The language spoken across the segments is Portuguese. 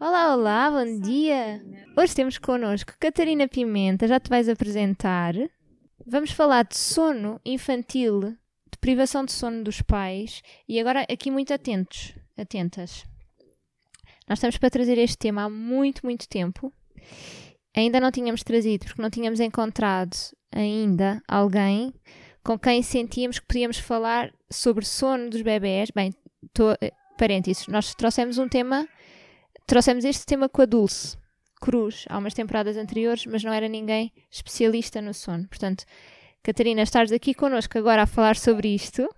Olá, olá, bom dia! Hoje temos connosco Catarina Pimenta, já te vais apresentar. Vamos falar de sono infantil, de privação de sono dos pais e agora aqui muito atentos atentas. Nós estamos para trazer este tema há muito, muito tempo. Ainda não tínhamos trazido, porque não tínhamos encontrado ainda alguém com quem sentíamos que podíamos falar sobre sono dos bebés. Bem, tô, eh, parênteses, nós trouxemos um tema, trouxemos este tema com a Dulce Cruz há umas temporadas anteriores, mas não era ninguém especialista no sono. Portanto, Catarina, estás aqui connosco agora a falar sobre isto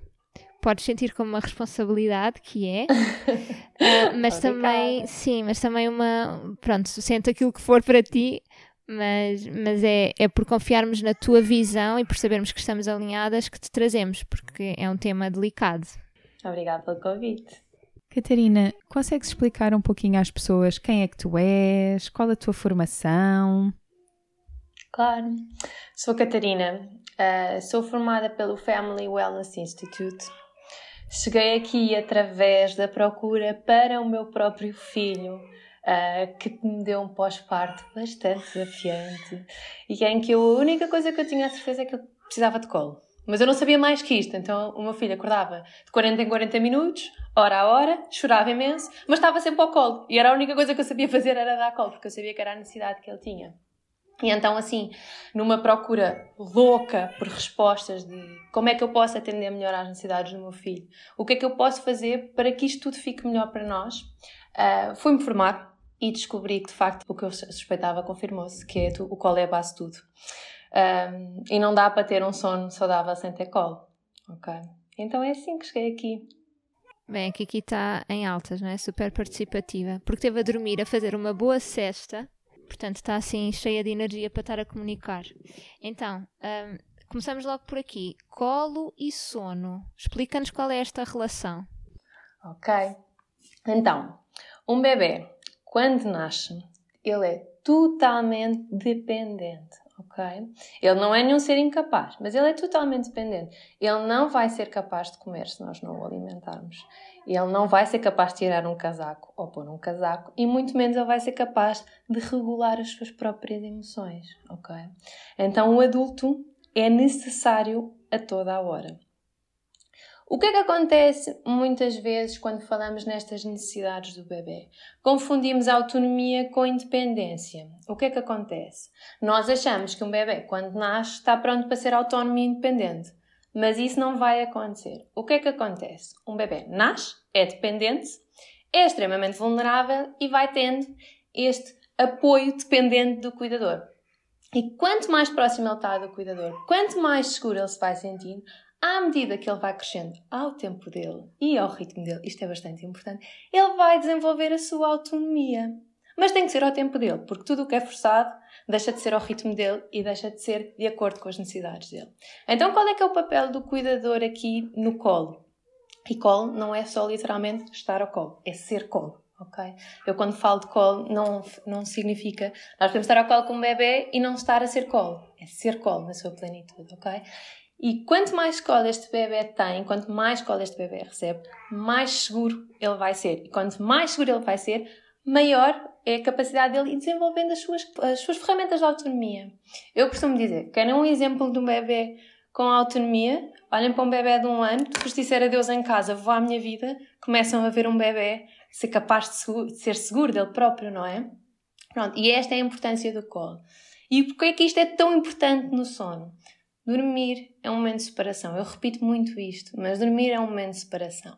podes sentir como uma responsabilidade que é, uh, mas também, sim, mas também uma, pronto, sente aquilo que for para ti, mas, mas é, é por confiarmos na tua visão e por sabermos que estamos alinhadas que te trazemos, porque é um tema delicado. Obrigada pelo convite. Catarina, consegues explicar um pouquinho às pessoas quem é que tu és, qual a tua formação? Claro, sou Catarina, uh, sou formada pelo Family Wellness Institute, Cheguei aqui através da procura para o meu próprio filho, uh, que me deu um pós-parto bastante desafiante e em que eu, a única coisa que eu tinha a certeza é que eu precisava de colo. Mas eu não sabia mais que isto, então o meu filho acordava de 40 em 40 minutos, hora a hora, chorava imenso, mas estava sempre ao colo. E era a única coisa que eu sabia fazer era dar colo, porque eu sabia que era a necessidade que ele tinha. E então, assim, numa procura louca por respostas de como é que eu posso atender melhor às necessidades do meu filho, o que é que eu posso fazer para que isto tudo fique melhor para nós, uh, fui-me formar e descobri que, de facto, o que eu suspeitava confirmou-se, que é o colo é a base de tudo. Um, e não dá para ter um sono saudável sem ter colo, ok? Então é assim que cheguei aqui. Bem, a Kiki está em altas, não é? Super participativa, porque teve a dormir, a fazer uma boa cesta portanto está assim cheia de energia para estar a comunicar. Então, um, começamos logo por aqui. Colo e sono. Explica-nos qual é esta relação. Ok. Então, um bebê, quando nasce, ele é totalmente dependente, ok? Ele não é nenhum ser incapaz, mas ele é totalmente dependente. Ele não vai ser capaz de comer se nós não o alimentarmos. Ele não vai ser capaz de tirar um casaco ou pôr um casaco e muito menos ele vai ser capaz de regular as suas próprias emoções, ok? Então o adulto é necessário a toda a hora. O que é que acontece muitas vezes quando falamos nestas necessidades do bebê? Confundimos autonomia com independência. O que é que acontece? Nós achamos que um bebê, quando nasce, está pronto para ser autónomo e independente. Mas isso não vai acontecer. O que é que acontece? Um bebê nasce, é dependente, é extremamente vulnerável e vai tendo este apoio dependente do cuidador. E quanto mais próximo ele está do cuidador, quanto mais seguro ele se vai sentindo, à medida que ele vai crescendo ao tempo dele e ao ritmo dele, isto é bastante importante, ele vai desenvolver a sua autonomia. Mas tem que ser ao tempo dele, porque tudo o que é forçado deixa de ser ao ritmo dele e deixa de ser de acordo com as necessidades dele. Então, qual é que é o papel do cuidador aqui no colo? E colo não é só literalmente estar ao colo, é ser colo. ok? Eu quando falo de colo não, não significa nós podemos estar ao colo com um bebê e não estar a ser colo. É ser colo na sua plenitude, ok? E quanto mais colo este bebê tem, quanto mais colo este bebê recebe, mais seguro ele vai ser. E quanto mais seguro ele vai ser, maior é a capacidade dele ir desenvolvendo as suas, as suas ferramentas de autonomia. Eu costumo dizer, querem um exemplo de um bebê com autonomia? Olhem para um bebê de um ano, depois de disser adeus em casa, vou à minha vida, começam a ver um bebê ser capaz de, seguro, de ser seguro dele próprio, não é? Pronto, e esta é a importância do colo. E porquê é que isto é tão importante no sono? Dormir é um momento de separação. Eu repito muito isto, mas dormir é um momento de separação.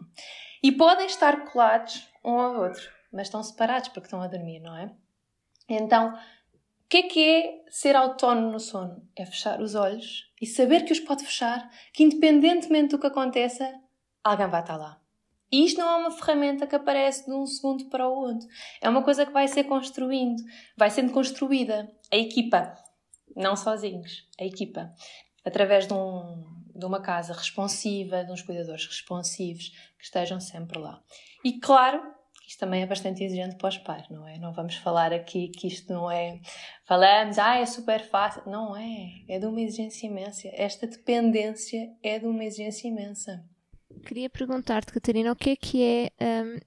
E podem estar colados um ao outro mas estão separados porque estão a dormir, não é? Então, que é que é ser autónomo no sono? É fechar os olhos e saber que os pode fechar, que independentemente do que aconteça, alguém vai estar lá. E isto não é uma ferramenta que aparece de um segundo para o outro. É uma coisa que vai ser construindo, vai sendo construída. A equipa, não sozinhos, a equipa, através de, um, de uma casa responsiva, de uns cuidadores responsivos que estejam sempre lá. E claro, isto também é bastante exigente para os pais, não é? Não vamos falar aqui que isto não é. Falamos, ah, é super fácil. Não é. É de uma exigência imensa. Esta dependência é de uma exigência imensa. Queria perguntar-te, Catarina, o que é que é. Um,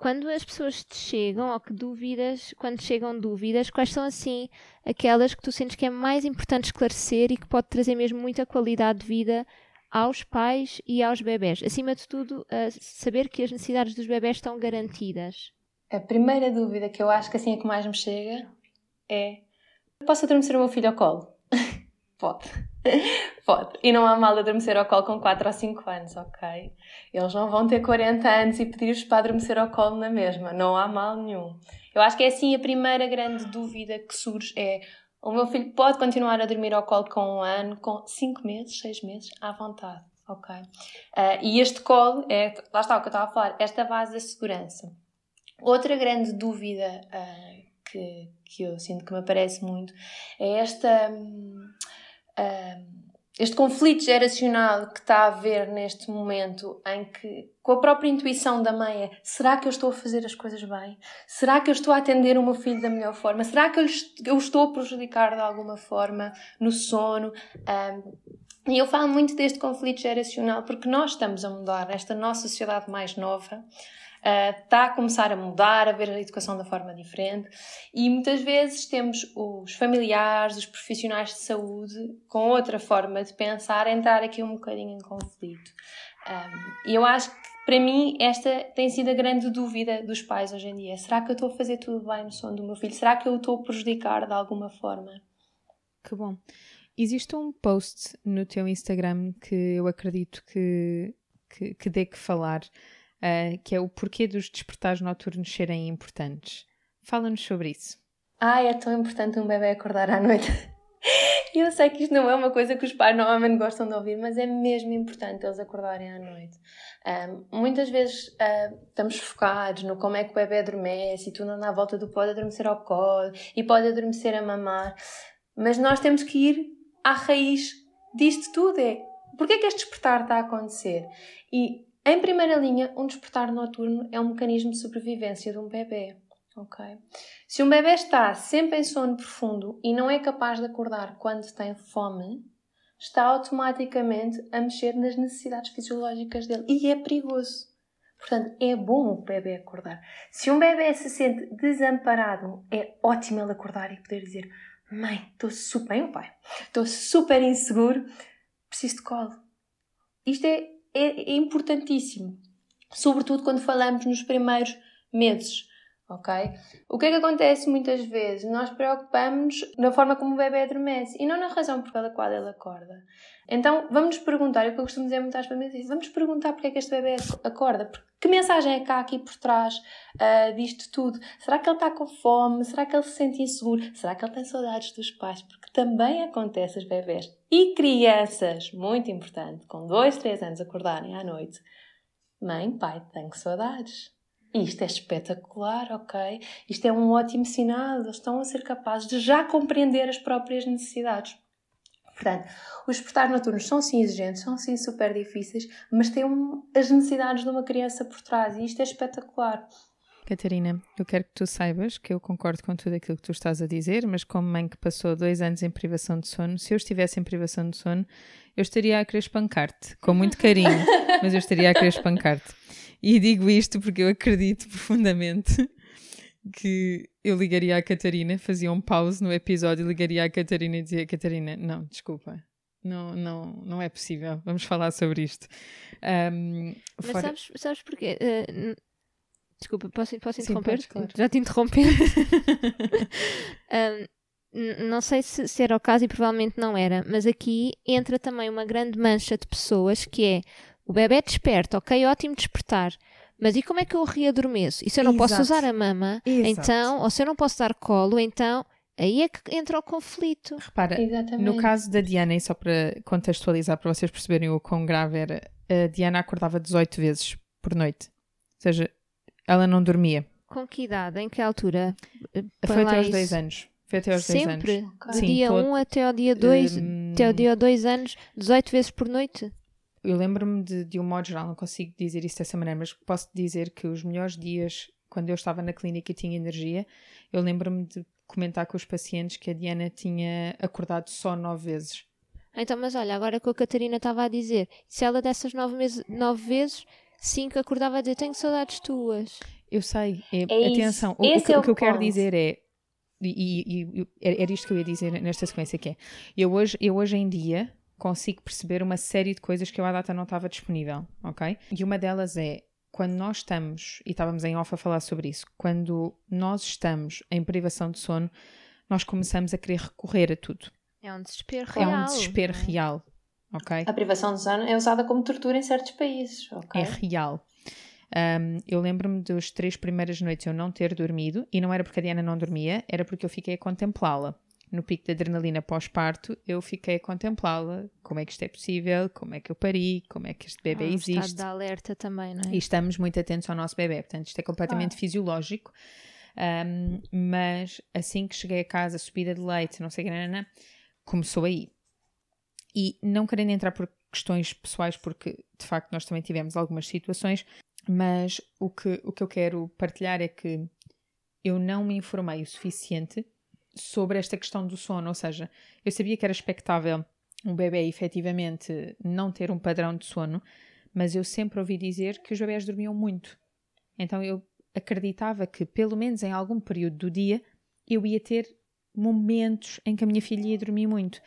quando as pessoas te chegam, ou que dúvidas, quando chegam dúvidas, quais são assim aquelas que tu sentes que é mais importante esclarecer e que pode trazer mesmo muita qualidade de vida aos pais e aos bebés? Acima de tudo, saber que as necessidades dos bebés estão garantidas. A primeira dúvida que eu acho que assim é que mais me chega é: posso adormecer o meu filho ao colo? Pode. Pode. E não há mal adormecer ao colo com 4 ou 5 anos, ok? Eles não vão ter 40 anos e pedir-vos para adormecer ao colo na mesma. Não há mal nenhum. Eu acho que é assim a primeira grande dúvida que surge é o meu filho pode continuar a dormir ao colo com um ano, com 5 meses, 6 meses, à vontade, ok? Uh, e este colo é, lá está o que eu estava a falar, esta base da segurança. Outra grande dúvida uh, que, que eu sinto que me aparece muito é esta... Um, este conflito geracional que está a haver neste momento em que, com a própria intuição da mãe, é, será que eu estou a fazer as coisas bem? Será que eu estou a atender o meu filho da melhor forma? Será que eu estou a prejudicar de alguma forma no sono? Um, e eu falo muito deste conflito geracional porque nós estamos a mudar esta nossa sociedade mais nova está ah, a começar a mudar, a ver a educação da forma diferente e muitas vezes temos os familiares, os profissionais de saúde com outra forma de pensar, entrar aqui um bocadinho em conflito. E eu acho que para mim esta tem sido a grande dúvida dos pais hoje em dia. Será que eu estou a fazer tudo bem no sono do meu filho? Será que eu estou a prejudicar de alguma forma? Que bom. Existe um post no teu Instagram que eu acredito que, que, que dê que falar uh, que é o porquê dos despertares noturnos serem importantes. Fala-nos sobre isso. Ah, é tão importante um bebê acordar à noite. Eu sei que isto não é uma coisa que os pais normalmente gostam de ouvir, mas é mesmo importante eles acordarem à noite. Um, muitas vezes uh, estamos focados no como é que o bebê adormece e tu não à volta do pode adormecer ao colo e pode adormecer a mamar, mas nós temos que ir à raiz disto tudo. É porque é que este despertar está a acontecer? E em primeira linha, um despertar noturno é um mecanismo de sobrevivência de um bebê. Okay? Se um bebê está sempre em sono profundo e não é capaz de acordar quando tem fome, está automaticamente a mexer nas necessidades fisiológicas dele e é perigoso. Portanto, é bom o bebê acordar. Se um bebê se sente desamparado, é ótimo ele acordar e poder dizer: Mãe, estou super. Bem, pai, estou super inseguro, preciso de colo. Isto é é, é importantíssimo, sobretudo quando falamos nos primeiros meses. Ok? O que é que acontece muitas vezes? Nós preocupamos na forma como o bebê adormece e não na razão pela qual ele acorda. Então vamos nos perguntar, o que eu costumo dizer muitas vezes, vamos perguntar porque é que este bebê acorda, que mensagem é cá aqui por trás uh, disto tudo? Será que ele está com fome? Será que ele se sente inseguro? Será que ele tem saudades dos pais? Porque também acontece aos bebés e crianças, muito importante, com 2, 3 anos acordarem à noite. Mãe, pai, tenho saudades. Isto é espetacular, ok? Isto é um ótimo sinal, eles estão a ser capazes de já compreender as próprias necessidades. Portanto, os despertares noturnos são sim exigentes, são sim super difíceis, mas têm as necessidades de uma criança por trás e isto é espetacular. Catarina, eu quero que tu saibas que eu concordo com tudo aquilo que tu estás a dizer, mas como mãe que passou dois anos em privação de sono, se eu estivesse em privação de sono, eu estaria a querer espancar-te, com muito carinho, mas eu estaria a querer espancar-te. E digo isto porque eu acredito profundamente que eu ligaria à Catarina, fazia um pause no episódio, ligaria à Catarina e dizia: Catarina, não, desculpa, não, não, não é possível, vamos falar sobre isto. Um, Mas fora... sabes, sabes porquê? Uh, Desculpa, posso, posso interromper? Sim, claro. Já te interromper. um, não sei se, se, era o caso e provavelmente não era, mas aqui entra também uma grande mancha de pessoas que é o bebê desperta, ok, ótimo despertar, mas e como é que eu readormeço? E se eu não Exato. posso usar a mama, Exato. então, ou se eu não posso dar colo, então Aí é que entra o conflito. Repara, Exatamente. no caso da Diana, e só para contextualizar, para vocês perceberem o quão grave era, a Diana acordava 18 vezes por noite. Ou seja, ela não dormia. Com que idade? Em que altura? Põe Foi até aos isso. 2 anos. Foi até aos 2 anos. Sempre? Do Sim, dia todo- 1 até ao dia 2, Hum, até ao dia 2 anos, 18 vezes por noite? Eu lembro-me de, de um modo geral, não consigo dizer isso dessa maneira, mas posso dizer que os melhores dias, quando eu estava na clínica e tinha energia, eu lembro-me de comentar com os pacientes que a Diana tinha acordado só 9 vezes. Então, mas olha, agora que a Catarina estava a dizer, se ela dessas 9 meses, nove vezes, 5 acordava a dizer, tenho saudades tuas. Eu sei, é- É atenção, o, o que, é o o que eu quero dizer é, e, e- e- era era isto que eu ia dizer nesta sequência, que é, eu hoje, eu hoje em dia consigo perceber uma série de coisas que eu à data não estava disponível, ok? E uma delas é, quando nós estamos, e estávamos em off a falar sobre isso, quando nós estamos em privação de sono, nós começamos a querer recorrer a tudo. É um desespero É real. um desespero real, ok? A privação de sono é usada como tortura em certos países, ok? É real. Um, eu lembro-me das três primeiras noites eu não ter dormido, e não era porque a Diana não dormia, era porque eu fiquei a contemplá-la. No pico de adrenalina pós-parto, eu fiquei a contemplá-la. Como é que isto é possível? Como é que eu pari? Como é que este bebê um existe? estado de alerta também, não é? E estamos muito atentos ao nosso bebê, portanto, isto é completamente fisiológico. Um, mas assim que cheguei a casa, subida de leite, não sei o que, começou aí. E não querendo entrar por questões pessoais, porque de facto nós também tivemos algumas situações, mas o que, o que eu quero partilhar é que eu não me informei o suficiente sobre esta questão do sono, ou seja, eu sabia que era expectável um bebê efetivamente não ter um padrão de sono, mas eu sempre ouvi dizer que os bebés dormiam muito. Então eu acreditava que, pelo menos em algum período do dia, eu ia ter momentos em que a minha filha ia dormir muito.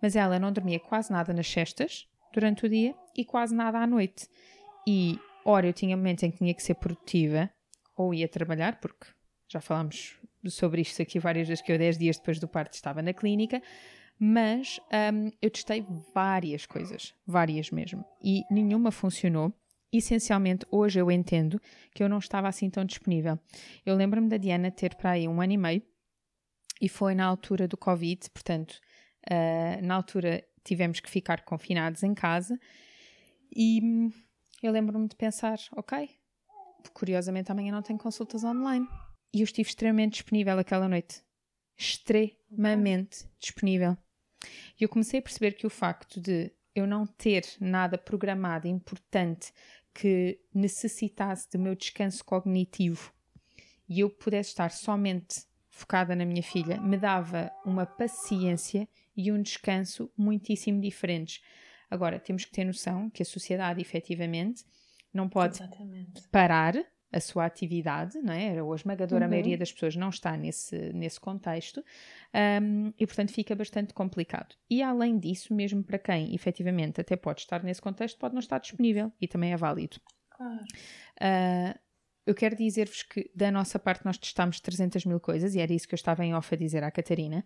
Mas ela não dormia quase nada nas cestas durante o dia e quase nada à noite. E, ora, eu tinha momentos em que tinha que ser produtiva ou ia trabalhar, porque já falámos sobre isto aqui várias vezes, que eu 10 dias depois do parto estava na clínica, mas hum, eu testei várias coisas, várias mesmo, e nenhuma funcionou. Essencialmente, hoje eu entendo que eu não estava assim tão disponível. Eu lembro-me da Diana ter para aí um ano e meio, e foi na altura do Covid, portanto, uh, na altura tivemos que ficar confinados em casa, e hum, eu lembro-me de pensar: ok, curiosamente amanhã não tenho consultas online. E eu estive extremamente disponível aquela noite. Extremamente disponível. E eu comecei a perceber que o facto de eu não ter nada programado importante que necessitasse do meu descanso cognitivo e eu pudesse estar somente focada na minha filha, me dava uma paciência e um descanso muitíssimo diferentes. Agora, temos que ter noção que a sociedade, efetivamente, não pode Exatamente. parar a sua atividade, não é? A esmagadora Uhum. maioria das pessoas não está nesse, nesse contexto um, e, portanto, fica bastante complicado. E, além disso, mesmo para quem efetivamente até pode estar nesse contexto, pode não estar disponível e também é válido. Claro. Uh, eu quero dizer-vos que, da nossa parte, nós testámos 300 mil coisas e era isso que eu estava em off a dizer à Catarina.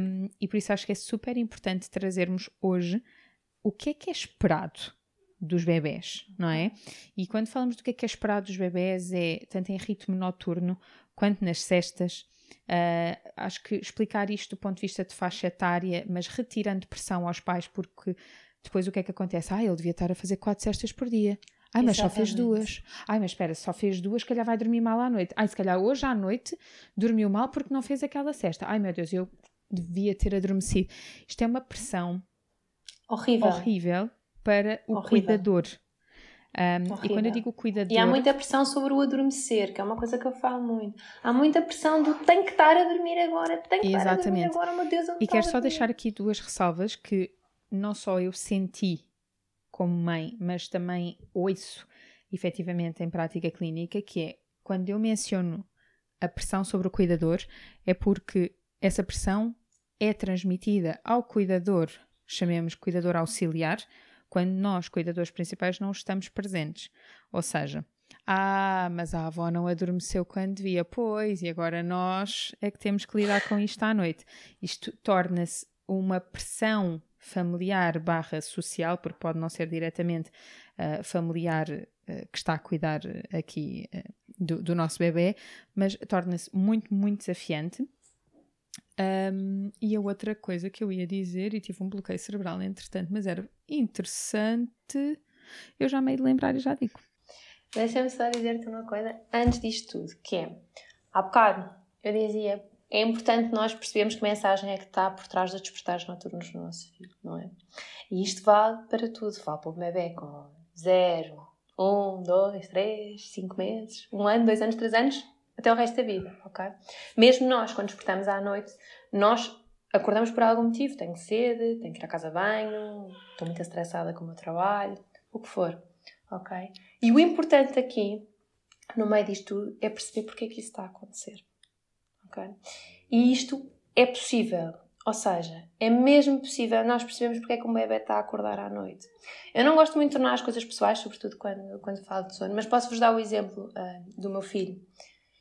Um, e por isso acho que é super importante trazermos hoje o que é que é esperado dos bebés, não é? E quando falamos do que é que é esperado dos bebés, é tanto em ritmo noturno quanto nas cestas. Uh, acho que explicar isto do ponto de vista de faixa etária, mas retirando pressão aos pais, porque depois o que é que acontece? Ah, ele devia estar a fazer quatro cestas por dia. Ai, mas só fez Exatamente. duas. Ai, mas espera, só fez duas, se calhar vai dormir mal à noite. Ai, se calhar hoje à noite dormiu mal porque não fez aquela cesta. Ai, meu Deus, eu devia ter adormecido. Isto é uma pressão Horrível. horrível para o Horrível. cuidador. Um, e quando eu digo cuidador, E há muita pressão sobre o adormecer, que é uma coisa que eu falo muito. Há muita pressão do tem que estar a dormir agora, tem que estar a dormir Exatamente. agora, meu Deus, e quero só deixar aqui duas ressalvas que não só eu senti como mãe, mas também ouço efetivamente em prática clínica, que é quando eu menciono a pressão sobre o cuidador, é porque essa pressão é transmitida ao cuidador, chamemos cuidador auxiliar, quando nós, cuidadores principais, não estamos presentes. Ou seja, ah, mas a avó não adormeceu quando devia, pois, e agora nós é que temos que lidar com isto à noite. Isto torna-se uma pressão familiar barra social, porque pode não ser diretamente uh, familiar uh, que está a cuidar aqui uh, do, do nosso bebê, mas torna-se muito, muito desafiante Um, e a outra coisa que eu ia dizer, e tive um bloqueio cerebral entretanto, mas era interessante, eu já meio de lembrar e já digo. Deixa-me só dizer-te uma coisa antes disto tudo, que é, há bocado eu dizia, é importante nós percebermos que mensagem é que está por trás dos despertares noturnos do nosso filho, não é? E isto vale para tudo, vale para o bebê com 0, 1, 2, 3, 5 meses, um ano, dois anos, três anos, até o resto da vida, ok? Mesmo nós, quando despertamos à noite, nós acordamos por algum motivo, tenho sede, tenho que ir à casa de banho, estou muito estressada com o meu trabalho, o que for, ok? E o importante aqui, no meio disto tudo, é perceber porque é que isso está a acontecer. Okay? E isto é possível. Ou seja, é mesmo possível nós percebemos porque é que um bebê está a acordar à noite. Eu não gosto muito de tornar as coisas pessoais, sobretudo quando, quando falo de sono, mas posso-vos dar o exemplo uh, do meu filho.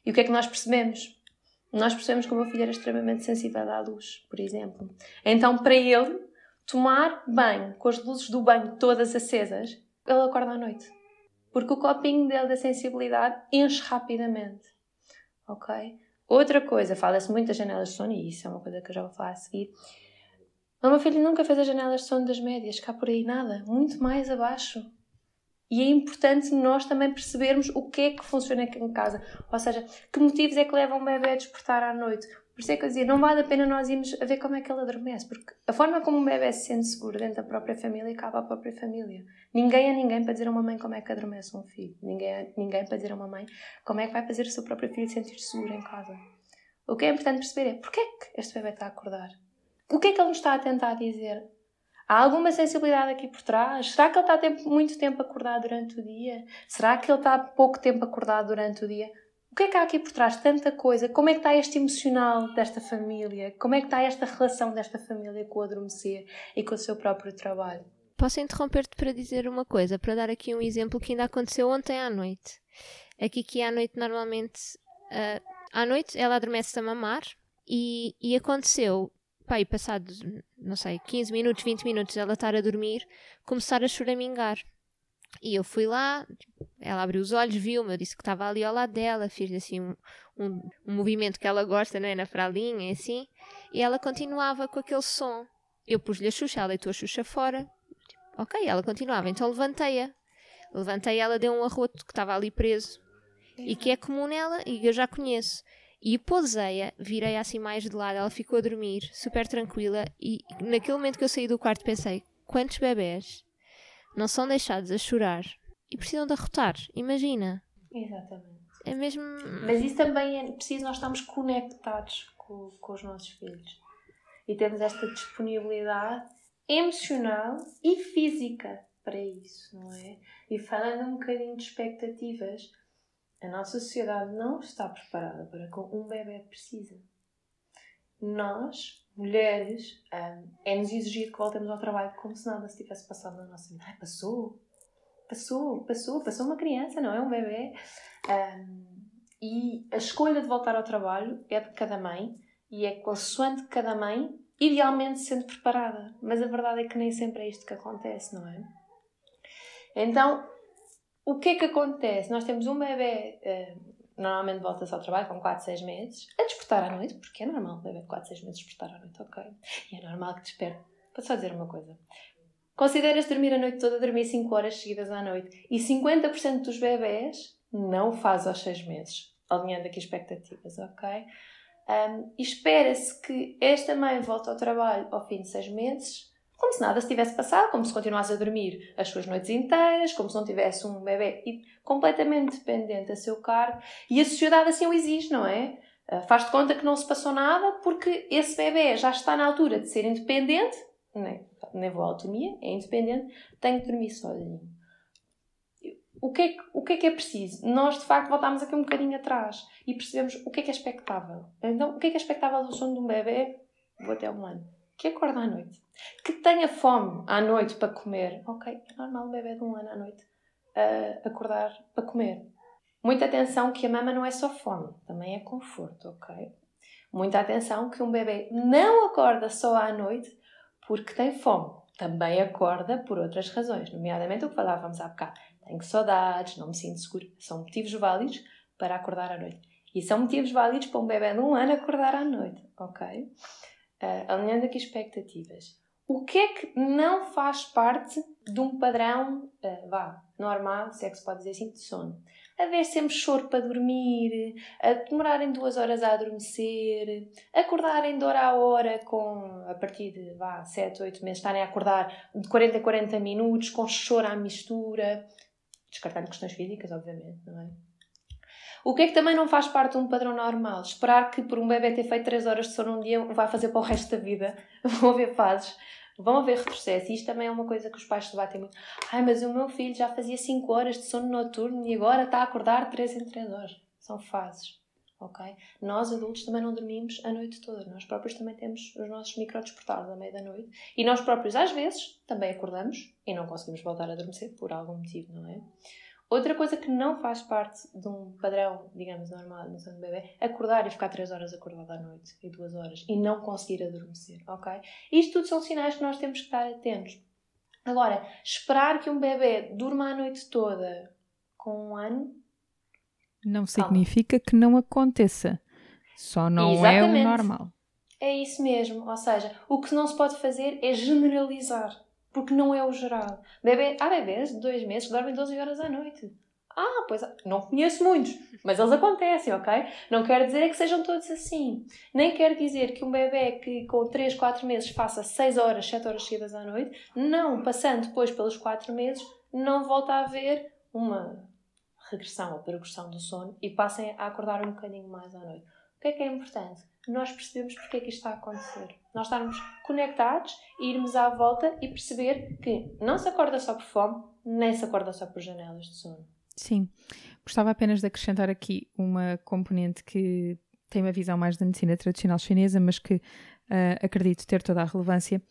E o que é que nós percebemos? Nós percebemos que o meu filho era extremamente sensível à luz, por exemplo. Então, para ele, tomar banho com as luzes do banho todas acesas, ele acorda à noite. Porque o copinho dele da sensibilidade enche rapidamente. Ok? Outra coisa, fala-se muito das janelas de sono, e isso é uma coisa que eu já vou falar a seguir. O meu filho nunca fez as janelas de sono das médias, cá por aí nada, muito mais abaixo. E é importante nós também percebermos o que é que funciona aqui em casa. Ou seja, que motivos é que levam um bebê a despertar à noite. Por isso é que eu dizia, não vale a pena nós irmos a ver como é que ele adormece, porque a forma como um bebê se sente seguro dentro da própria família acaba a própria família. Ninguém é ninguém para dizer a uma mãe como é que adormece um filho. Ninguém é ninguém para dizer a uma mãe como é que vai fazer o seu próprio filho sentir seguro em casa. O que é importante perceber é porquê é que este bebê está a acordar? O que é que ele nos está a tentar dizer? Há alguma sensibilidade aqui por trás? Será que ele está tempo, muito tempo acordado durante o dia? Será que ele está pouco tempo acordado durante o dia? que é que há aqui por trás? Tanta coisa. Como é que está este emocional desta família? Como é que está esta relação desta família com o adormecer e com o seu próprio trabalho? Posso interromper-te para dizer uma coisa, para dar aqui um exemplo que ainda aconteceu ontem à noite. Aqui que à noite normalmente uh, à noite ela adormece a mamar e, e aconteceu, pá, e passados, não sei, 15 minutos, 20 minutos ela estar a dormir, começar a choramingar. E eu fui lá, ela abriu os olhos, viu-me, eu disse que estava ali ao lado dela, fiz assim um, um, um, movimento que ela gosta, não é? Na fraldinha, assim, e ela continuava com aquele som. Eu pus-lhe a Xuxa, ela deitou a Xuxa fora. Tipo, ok, ela continuava, então levantei-a. Levantei ela, deu um arroto que estava ali preso e que é comum nela e eu já conheço. E posei-a, virei assim mais de lado, ela ficou a dormir, super tranquila. E naquele momento que eu saí do quarto pensei: quantos bebés não são deixados a chorar e precisam de arrotar. Imagina. Exatamente. É mesmo. Mas isso também é preciso nós estarmos conectados com, com os nossos filhos e temos esta disponibilidade emocional e física para isso, não é? E falando um bocadinho de expectativas, a nossa sociedade não está preparada para que um bebê precisa. Nós, mulheres, um, é-nos exigido que voltemos ao trabalho como se nada se tivesse passado na nossa vida. Passou, passou, passou, passou uma criança, não é um bebê. Um, e a escolha de voltar ao trabalho é de cada mãe e é consoante cada mãe, idealmente sendo preparada. Mas a verdade é que nem sempre é isto que acontece, não é? Então, o que é que acontece? Nós temos um bebê normalmente volta-se ao trabalho com 4, 6 meses, a despertar à noite, porque é normal um bebê de 4, 6 meses despertar à noite, ok? E é normal que desperte. Vou só dizer uma coisa. Consideras dormir a noite toda, dormir 5 horas seguidas à noite, e 50% dos bebés não faz aos 6 meses, alinhando aqui expectativas, ok? Um, e espera-se que esta mãe volte ao trabalho ao fim de 6 meses como se nada se tivesse passado, como se continuasse a dormir as suas noites inteiras, como se não tivesse um bebê completamente dependente a seu cargo. E a sociedade assim o exige, não é? Ah, faz de conta que não se passou nada porque esse bebê já está na altura de ser independente, nem, nem vou à autonomia, é independente, tem que dormir sozinho. O que, é que, o que é que é preciso? Nós, de facto, voltamos aqui um bocadinho atrás e percebemos o que é que é expectável. Então, o que é que é expectável do sono de um bebê? Vou até um ano que acorda à noite, que tenha fome à noite para comer. Ok, é normal um bebê de um ano à noite uh, acordar para comer. Muita atenção que a mama não é só fome, também é conforto, ok? Muita atenção que um bebê não acorda só à noite porque tem fome. Também acorda por outras razões, nomeadamente o que falávamos há bocado. Tenho saudades, não me sinto seguro. São motivos válidos para acordar à noite. E são motivos válidos para um bebê de um ano acordar à noite, ok? Uh, alinhando aqui expectativas. O que é que não faz parte de um padrão, uh, vá, normal, se é que se pode dizer assim, de sono? Haver sempre choro para dormir, a demorarem duas horas a adormecer, acordarem de hora a hora com, a partir de, vá, 7, 8 meses, estarem a acordar de 40 a 40 minutos, com choro à mistura, descartando questões físicas, obviamente, não é? O que é que também não faz parte de um padrão normal? Esperar que por um bebê ter feito 3 horas de sono um dia vai fazer para o resto da vida. Vão haver fases, vão haver retrocesso. E isto também é uma coisa que os pais debatem muito. Ai, mas o meu filho já fazia 5 horas de sono noturno e agora está a acordar 3 em 3 horas. São fases. Ok? Nós adultos também não dormimos a noite toda. Nós próprios também temos os nossos microdespertares à meia da noite. E nós próprios, às vezes, também acordamos e não conseguimos voltar a adormecer por algum motivo, não é? Outra coisa que não faz parte de um padrão, digamos, normal no sono do bebê, acordar e ficar 3 horas acordado à noite e 2 horas e não conseguir adormecer, ok? Isto tudo são sinais que nós temos que estar atentos. Agora, esperar que um bebê durma a noite toda com um ano. Não significa que não aconteça. Só não Exatamente. é o normal. É isso mesmo. Ou seja, o que não se pode fazer é generalizar porque não é o geral. Bebê, há bebês de dois meses que dormem 12 horas à noite. Ah, pois não conheço muitos, mas eles acontecem, ok? Não quer dizer que sejam todos assim. Nem quer dizer que um bebê que com 3, 4 meses faça 6 horas, 7 horas seguidas à noite, não, passando depois pelos 4 meses, não volta a haver uma regressão ou progressão do sono e passem a acordar um bocadinho mais à noite. O que é que é importante? Nós percebemos porque é que isto está a acontecer. Nós estarmos conectados e irmos à volta e perceber que não se acorda só por fome, nem se acorda só por janelas de sono. Sim. Gostava apenas de acrescentar aqui uma componente que tem uma visão mais da medicina tradicional chinesa, mas que uh, acredito ter toda a relevância.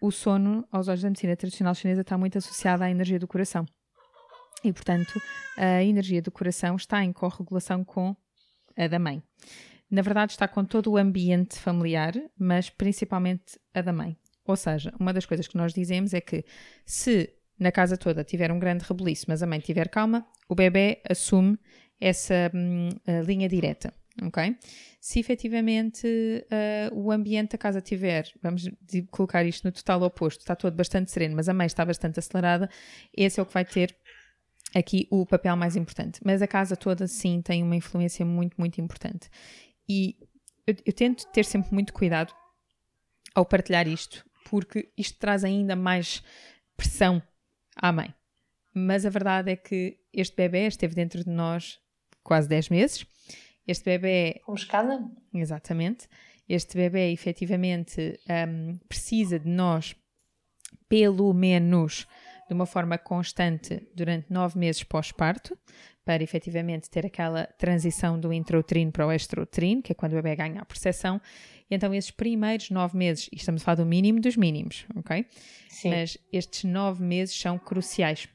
O sono, aos olhos da medicina tradicional chinesa, está muito associado à energia do coração. E, portanto, a energia do coração está em corregulação com a da mãe na verdade está com todo o ambiente familiar, mas principalmente a da mãe. Ou seja, uma das coisas que nós dizemos é que se na casa toda tiver um grande rebuliço, mas a mãe tiver calma, o bebê assume essa hum, linha direta. Ok? Se efetivamente uh, o ambiente da casa tiver, vamos colocar isto no total oposto, está todo bastante sereno, mas a mãe está bastante acelerada, esse é o que vai ter aqui o papel mais importante. Mas a casa toda, sim, tem uma influência muito, muito importante. E eu, eu tento ter sempre muito cuidado ao partilhar isto, porque isto traz ainda mais pressão à mãe. Mas a verdade é que este bebê esteve dentro de nós quase 10 meses. Este bebê. Com escada? Exatamente. Este bebê efetivamente um, precisa de nós pelo menos de uma forma constante durante nove meses pós-parto para efetivamente ter aquela transição do intrauterino para o extrauterino, que é quando o bebê ganha a percepção. E então, esses primeiros nove meses, e estamos a falar do mínimo dos mínimos, ok? Sim. Mas estes nove meses são cruciais.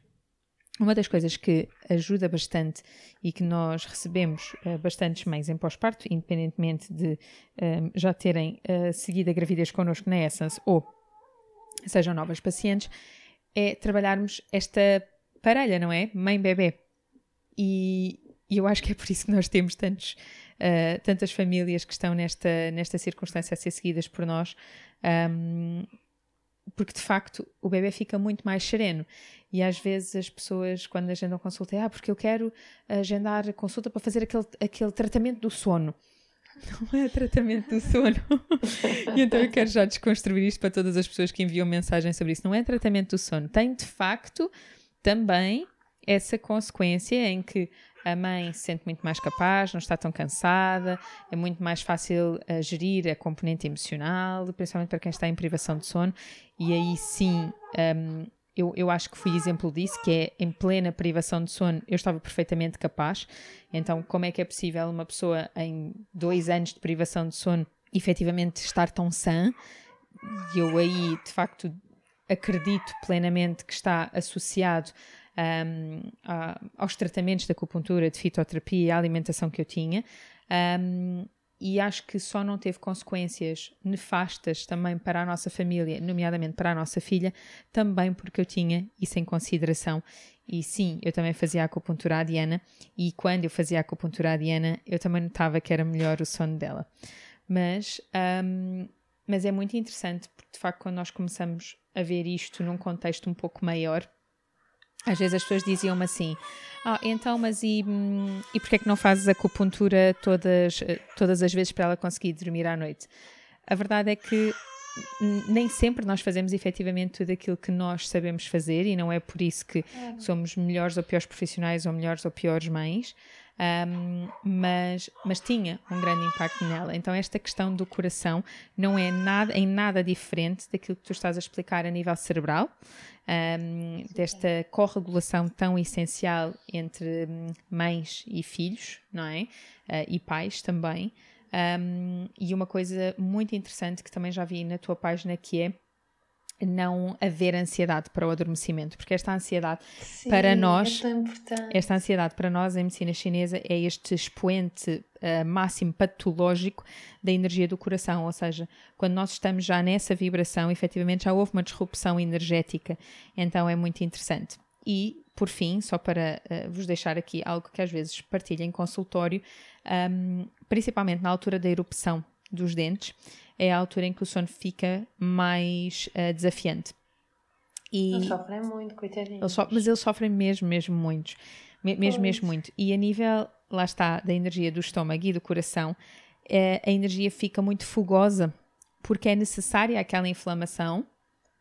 Uma das coisas que ajuda bastante e que nós recebemos uh, bastantes mães em pós-parto, independentemente de um, já terem uh, seguido a gravidez connosco na Essence ou sejam novas pacientes, é trabalharmos esta parelha, não é? Mãe-bebê. E, e, eu acho que é por isso que nós temos tantos, uh, tantas famílias que estão nesta, nesta circunstância a ser seguidas por nós, um, porque de facto o bebê fica muito mais sereno. E às vezes as pessoas, quando agendam consulta, é ah, porque eu quero agendar consulta para fazer aquele, aquele tratamento do sono. Não é tratamento do sono. e então eu quero já desconstruir isto para todas as pessoas que enviam mensagem sobre isso. Não é tratamento do sono. Tem de facto também essa consequência em que a mãe se sente muito mais capaz, não está tão cansada, é muito mais fácil uh, gerir a componente emocional, principalmente para quem está em privação de sono, e aí sim. Um, eu, eu acho que fui exemplo disso, que é em plena privação de sono, eu estava perfeitamente capaz. Então, como é que é possível uma pessoa em dois anos de privação de sono efetivamente estar tão sã? E eu aí, de facto, acredito plenamente que está associado um, a, aos tratamentos da acupuntura, de fitoterapia e a alimentação que eu tinha. Um, e acho que só não teve consequências nefastas também para a nossa família, nomeadamente para a nossa filha, também porque eu tinha isso em consideração. E sim, eu também fazia acupuntura à Diana, e quando eu fazia acupuntura à Diana, eu também notava que era melhor o sono dela. Mas, um, mas é muito interessante, porque de facto, quando nós começamos a ver isto num contexto um pouco maior, às vezes as pessoas diziam-me assim: Ah, então, mas e, hum, e porquê é que não fazes acupuntura todas, eh, todas as vezes para ela conseguir dormir à noite? A verdade é que nem sempre nós fazemos efetivamente tudo aquilo que nós sabemos fazer e não é por isso que somos melhores ou piores profissionais ou melhores ou piores mães. Um, mas, mas tinha um grande impacto nela. Então, esta questão do coração não é nada, em nada diferente daquilo que tu estás a explicar a nível cerebral, um, desta corregulação tão essencial entre hum, mães e filhos, não é? Uh, e pais também. Um, e uma coisa muito interessante que também já vi na tua página que é não haver ansiedade para o adormecimento, porque esta ansiedade Sim, para nós, é esta ansiedade para nós em medicina chinesa é este expoente uh, máximo patológico da energia do coração, ou seja, quando nós estamos já nessa vibração, efetivamente já houve uma disrupção energética, então é muito interessante. E, por fim, só para uh, vos deixar aqui algo que às vezes partilho em consultório, um, principalmente na altura da erupção dos dentes, é a altura em que o sono fica mais uh, desafiante. E eles sofrem muito, coitadinhos. Eles so mas eles sofrem mesmo, mesmo muito. Me mesmo, mesmo muito. E a nível, lá está, da energia do estômago e do coração, é, a energia fica muito fogosa, porque é necessária aquela inflamação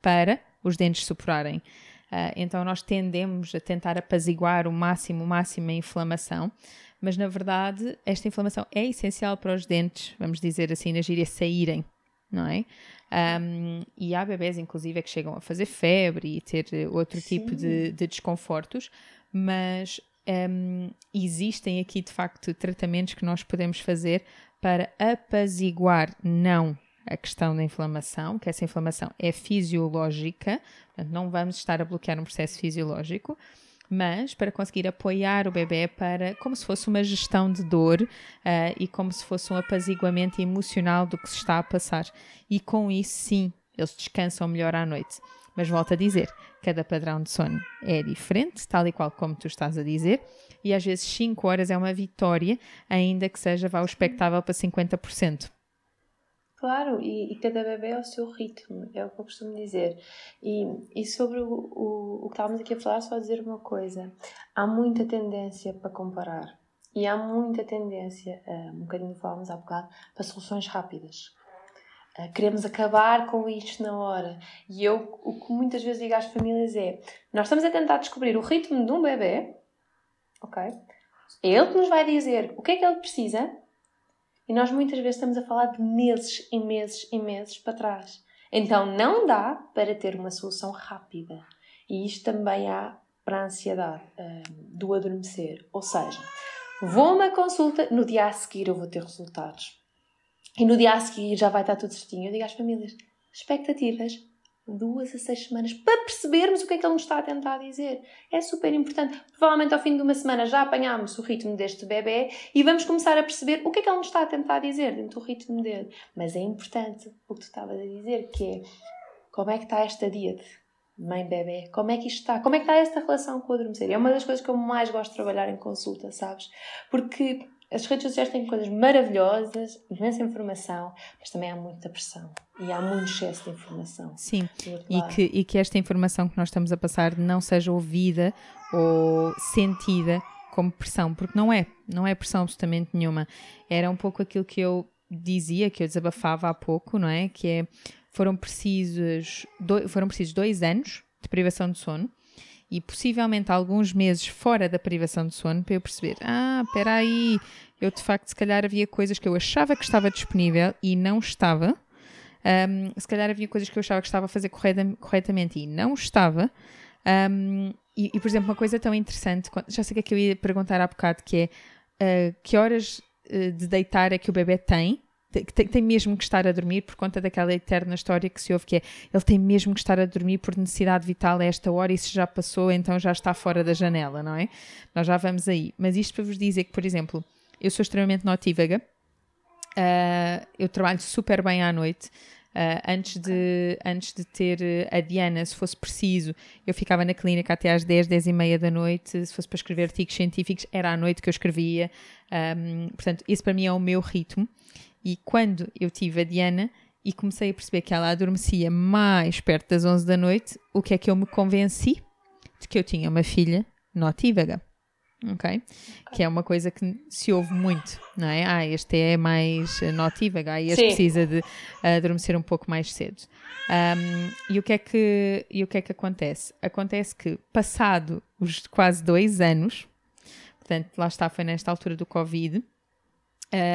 para os dentes supurarem. Uh, então nós tendemos a tentar apaziguar o máximo, o máximo a inflamação, mas na verdade esta inflamação é essencial para os dentes, vamos dizer assim, na gíria, saírem, não é? Um, e há bebés, inclusive, que chegam a fazer febre e ter outro Sim. tipo de, de, desconfortos, mas um, existem aqui de facto tratamentos que nós podemos fazer para apaziguar, não a questão da inflamação, que essa inflamação é fisiológica, portanto, não vamos estar a bloquear um processo fisiológico, mas para conseguir apoiar o bebê para como se fosse uma gestão de dor uh, e como se fosse um apaziguamento emocional do que se está a passar. E com isso, sim, eles descansam melhor à noite. Mas volto a dizer, cada padrão de sono é diferente, tal e qual como tu estás a dizer, e às vezes 5 horas é uma vitória, ainda que seja vá o expectável para 50%. Claro, e, e, cada bebê é o seu ritmo, é o que eu costumo dizer. E, e sobre o, o, o que estávamos aqui a falar, só dizer uma coisa: há muita tendência para comparar, e há muita tendência, um bocadinho falávamos há bocado, para soluções rápidas. Queremos acabar com isto na hora. E eu, o que muitas vezes digo às famílias é: nós estamos a tentar descobrir o ritmo de um bebê, ok? É ele que nos vai dizer o que é que ele precisa e nós muitas vezes estamos a falar de meses e meses e meses para trás. Então não dá para ter uma solução rápida. E isto também há para a ansiedade um, do adormecer. Ou seja, vou a uma consulta, no dia a seguir eu vou ter resultados. E no dia a seguir já vai estar tudo certinho. Eu digo às famílias: expectativas duas a seis semanas para percebermos o que é que ele nos está a tentar dizer. É super importante. Provavelmente ao fim de uma semana já apanhámos o ritmo deste bebê e vamos começar a perceber o que é que ele nos está a tentar dizer dentro do ritmo dele. Mas é importante o que tu estavas a dizer, que é como é que está esta de mãe-bebê? Como é que isto está? Como é que está esta relação com o adormecer? É uma das coisas que eu mais gosto de trabalhar em consulta, sabes? Porque as redes sociais têm coisas maravilhosas, imensa informação, mas também há muita pressão e há muito excesso de informação. Sim, e que, e que esta informação que nós estamos a passar não seja ouvida ou sentida como pressão, porque não é, não é pressão absolutamente nenhuma. Era um pouco aquilo que eu dizia, que eu desabafava há pouco, não é? Que é, foram precisos, do, foram precisos dois anos de privação de sono e possivelmente alguns meses fora da privação de sono para eu perceber, ah, espera aí, eu de facto se calhar havia coisas que eu achava que estava disponível e não estava. Um, se calhar havia coisas que eu achava que estava a fazer corretamente e não estava. Um, e, e, por exemplo, uma coisa tão interessante, já sei que é que eu ia perguntar há bocado, que é uh, que horas uh, de deitar é que o bebê tem tem, tem, mesmo que estar a dormir por conta daquela eterna história que se ouve que é ele tem mesmo que estar a dormir por necessidade vital a esta hora e se já passou então já está fora da janela, não é? Nós já vamos aí. Mas isto para vos dizer que, por exemplo, eu sou extremamente notívaga Uh, eu trabalho super bem à noite. Uh, antes, de, antes de ter a Diana, se fosse preciso, eu ficava na clínica até às 10, 10 e meia da noite. Se fosse para escrever artigos científicos, era à noite que eu escrevia. Um, portanto, esse para mim é o meu ritmo. E quando eu tive a Diana e comecei a perceber que ela adormecia mais perto das 11 da noite, o que é que eu me convenci? De que eu tinha uma filha notívaga ok? Que é uma coisa que se ouve muito, não é? Ah, este é mais notívago, ah, este Sim. precisa de uh, adormecer um pouco mais cedo. Um, e, o que é que, e o que é que acontece? Acontece que, passado os quase dois anos, portanto, lá está, foi nesta altura do Covid, uh,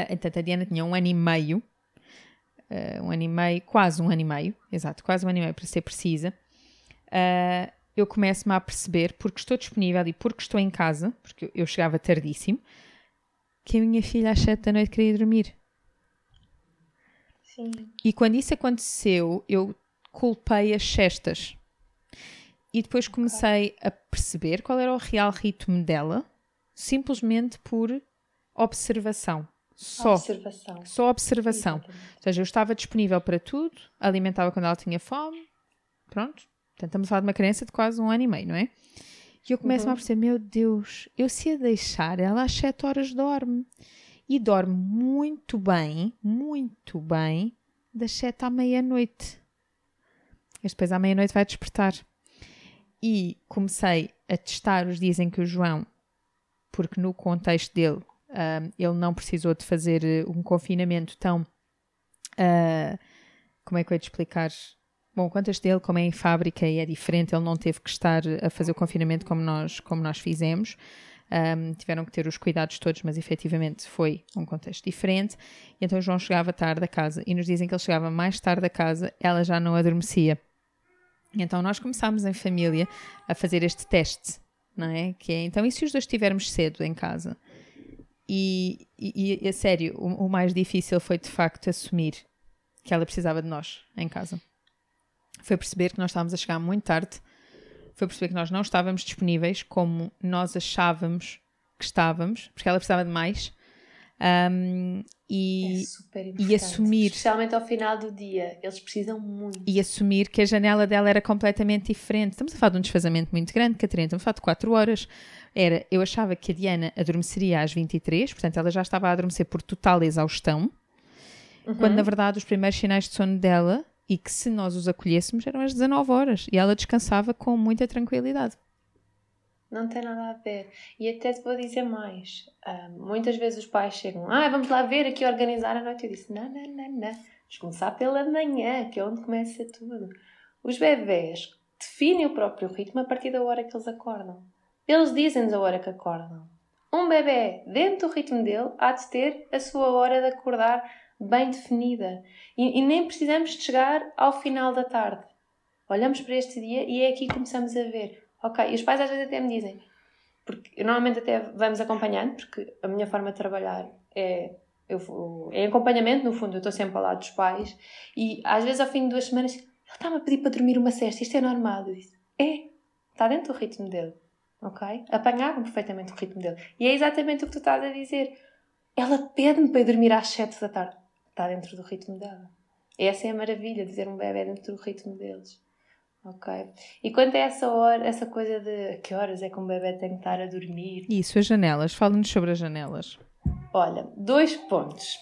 então a Diana tinha um ano e meio, uh, um ano e meio, quase um ano e meio, exato, quase um ano e meio para ser precisa, uh, eu começo-me a perceber, porque estou disponível e porque estou em casa, porque eu chegava tardíssimo, que a minha filha às sete da noite queria dormir. Sim. E quando isso aconteceu, eu culpei as cestas. E depois comecei a perceber qual era o real ritmo dela, simplesmente por observação. Só observação. Só observação. Exatamente. Ou seja, eu estava disponível para tudo, alimentava quando ela tinha fome, pronto, Portanto, estamos a falar de uma criança de quase um ano e meio, não é? E eu começo uhum. a perceber, meu Deus, eu se a deixar, ela às 7 horas dorme. E dorme muito bem, muito bem, das 7 à meia-noite. Mas depois à meia-noite vai despertar. E comecei a testar os dias em que o João, porque no contexto dele, ele não precisou de fazer eh, um confinamento tão. Uh, como é que eu ia te explicar? Bom, quantas dele, como é em fábrica e é diferente, ele não teve que estar a fazer o confinamento como nós, como nós fizemos. Um, tiveram que ter os cuidados todos, mas efetivamente foi um contexto diferente. E então o João chegava tarde a casa e nos dizem que ele chegava mais tarde a casa, ela já não adormecia. Então nós começámos em família a fazer este teste, não é? Que é, então, e se os dois estivermos cedo em casa? E, e, e a sério, o, o mais difícil foi de facto assumir que ela precisava de nós em casa foi perceber que nós estávamos a chegar muito tarde, foi perceber que nós não estávamos disponíveis como nós achávamos que estávamos, porque ela precisava de mais. Um, e, é e assumir especialmente ao final do dia. Eles precisam muito. e assumir que a janela dela era completamente diferente. Estamos a falar de um desfazamento muito grande Catarina, estamos a falar de 4 horas. Era, eu achava que a Diana adormeceria às 23 portanto ela já estava a adormecer por total exaustão uhum. quando na verdade os primeiros sinais de sono dela e que se nós os acolhêssemos eram às 19 horas e ela descansava com muita tranquilidade. Não tem nada a ver. E até te vou dizer mais. Uh, muitas vezes os pais chegam, ah, vamos lá ver aqui organizar a noite. Eu disse, não, não, não, não. Vamos começar pela manhã, que é onde começa tudo. Os bebés definem o próprio ritmo a partir da hora que eles acordam. Eles dizem-nos a hora que acordam. Um bebê, dentro do ritmo dele, há de ter a sua hora de acordar bem definida. E, e, nem precisamos de chegar ao final da tarde. Olhamos para este dia e é aqui que começamos a ver. Ok, e os pais às vezes até me dizem, porque normalmente até vamos acompanhando, porque a minha forma de trabalhar é, eu, é acompanhamento, no fundo, eu estou sempre ao lado dos pais, e às vezes ao fim de duas semanas, ele está-me a pedir para dormir uma cesta, isto é normal. Eu disse, é, está dentro do ritmo dele. Ok? Apanharam perfeitamente o ritmo dele. E é exatamente o que tu estás a dizer. Ela pede-me para ir dormir às sete da tarde está dentro do ritmo dela. Essa é a maravilha, dizer um bebê dentro do ritmo deles. Ok? E quanto a essa hora, essa coisa de que horas é que um bebê tem que estar a dormir? Isso, as janelas. Fala-nos sobre as janelas. Olha, dois pontos.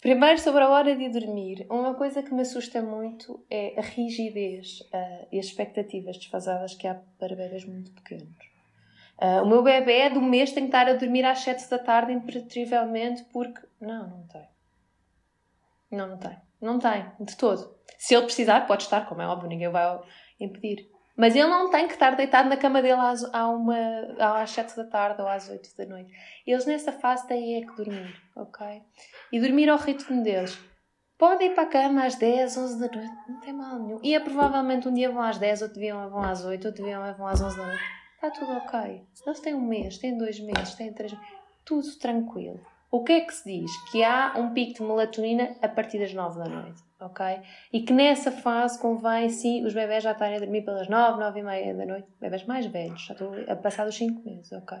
Primeiro, sobre a hora de dormir. Uma coisa que me assusta muito é a rigidez uh, e as expectativas desfasadas que há para bebês muito pequenos. Uh, o meu bebê do mês tem que estar a dormir às 7 da tarde, impertrivelmente, porque. Não, não tem. Não, não tem. Não tem, de todo. Se ele precisar, pode estar, como é óbvio, ninguém vai impedir. Mas ele não tem que estar deitado na cama dele às, uma, às 7 da tarde ou às 8 da noite. Eles nessa fase têm é que dormir, ok? E dormir ao ritmo deles. Podem ir para a cama às 10, 11 da noite, não tem mal nenhum. E é provavelmente um dia vão às 10, outro dia vão às 8, outro dia vão às 11 da noite. Está tudo ok. Eles têm um mês, têm dois meses, têm três meses. Tudo tranquilo. O que é que se diz? Que há um pico de melatonina a partir das 9 da noite, ok? E que nessa fase convém, sim, os bebés já estarem a dormir pelas 9, 9 e meia da noite. Bebés mais velhos, já estou a passar dos 5 meses, ok?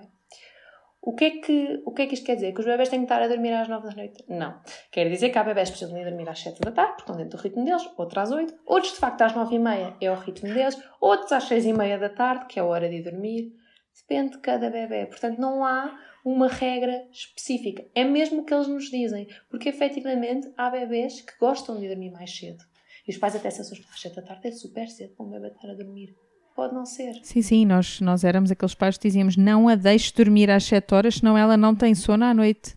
O que, é que, o que é que isto quer dizer? Que os bebés têm que estar a dormir às 9 da noite? Não. Quer dizer que há bebés que precisam de dormir às 7 da tarde, porque estão dentro do ritmo deles, outros às 8, outros de facto às 9 e meia é o ritmo deles, outros às 6 e meia da tarde, que é a hora de dormir. Depende de cada bebê. Portanto, não há uma regra específica. É mesmo o que eles nos dizem. Porque, efetivamente, há bebês que gostam de dormir mais cedo. E os pais até se assustam às 7 da tarde, é super cedo para um bebê estar a dormir. Pode não ser. Sim, sim, nós, nós éramos aqueles pais que dizíamos não a deixe dormir às 7 horas, senão ela não tem sono à noite.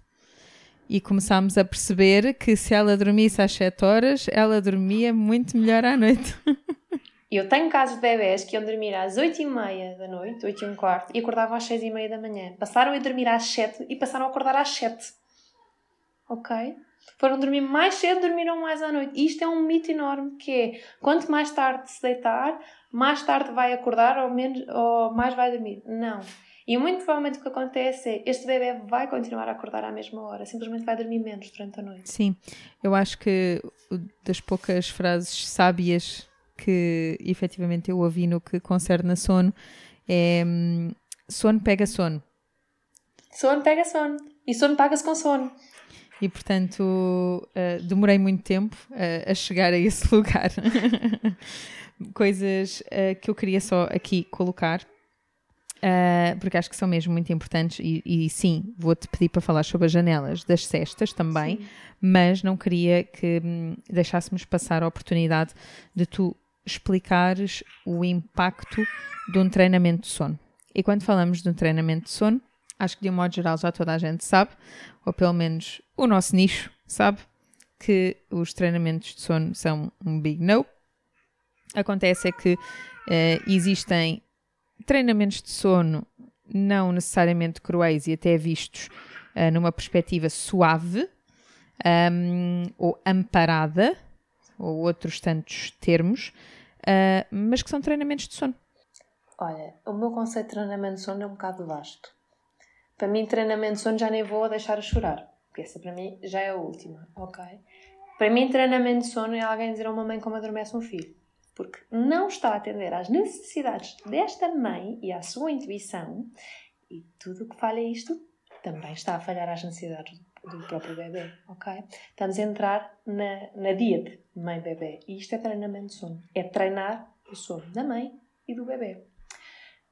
E começámos a perceber que se ela dormisse às 7 horas, ela dormia muito melhor à noite. Eu tenho casos de bebés que iam dormir às 8 e meia da noite, 8 e um quarto, e acordavam às 6 e meia da manhã. Passaram a dormir às 7 e passaram a acordar às 7. Ok? Foram dormir mais cedo, dormiram mais à noite. E isto é um mito enorme que é, quanto mais tarde se deitar, mais tarde vai acordar ou, menos, ou mais vai dormir. Não. E muito provavelmente o que acontece é este bebê vai continuar a acordar à mesma hora, simplesmente vai dormir menos durante a noite. Sim, eu acho que das poucas frases sábias que efetivamente eu ouvi no que concerne a sono é sono pega sono. Sono pega sono. E sono paga-se com sono. E portanto uh, demorei muito tempo uh, a chegar a esse lugar. Coisas uh, que eu queria só aqui colocar. porque acho que são mesmo muito importantes e, e sim, vou-te pedir para falar sobre as janelas das cestas também, sim. mas não queria que hum, deixássemos passar a oportunidade de tu explicares o impacto de um treinamento de sono. E quando falamos de um treinamento de sono, acho que de um modo geral já toda a gente sabe, ou pelo menos o nosso nicho sabe, que os treinamentos de sono são um big no. Acontece é que uh, existem treinamentos de sono não necessariamente cruéis e até vistos uh, numa perspectiva suave um, ou amparada, ou outros tantos termos, uh, mas que são treinamentos de sono. Olha, o meu conceito de treinamento de sono é um bocado vasto. Para mim, treinamento de sono já nem vou deixar a chorar, porque essa para mim já é a última, ok? Para mim, treinamento de sono é alguém dizer a uma mãe como adormece um filho, porque não está a atender às necessidades desta mãe e à sua intuição, e tudo o que falha isto também está a falhar às necessidades do próprio bebê, ok? Estamos a entrar na, na dieta mãe-bebê e isto é treinamento de sono. É treinar o sono da mãe e do bebê.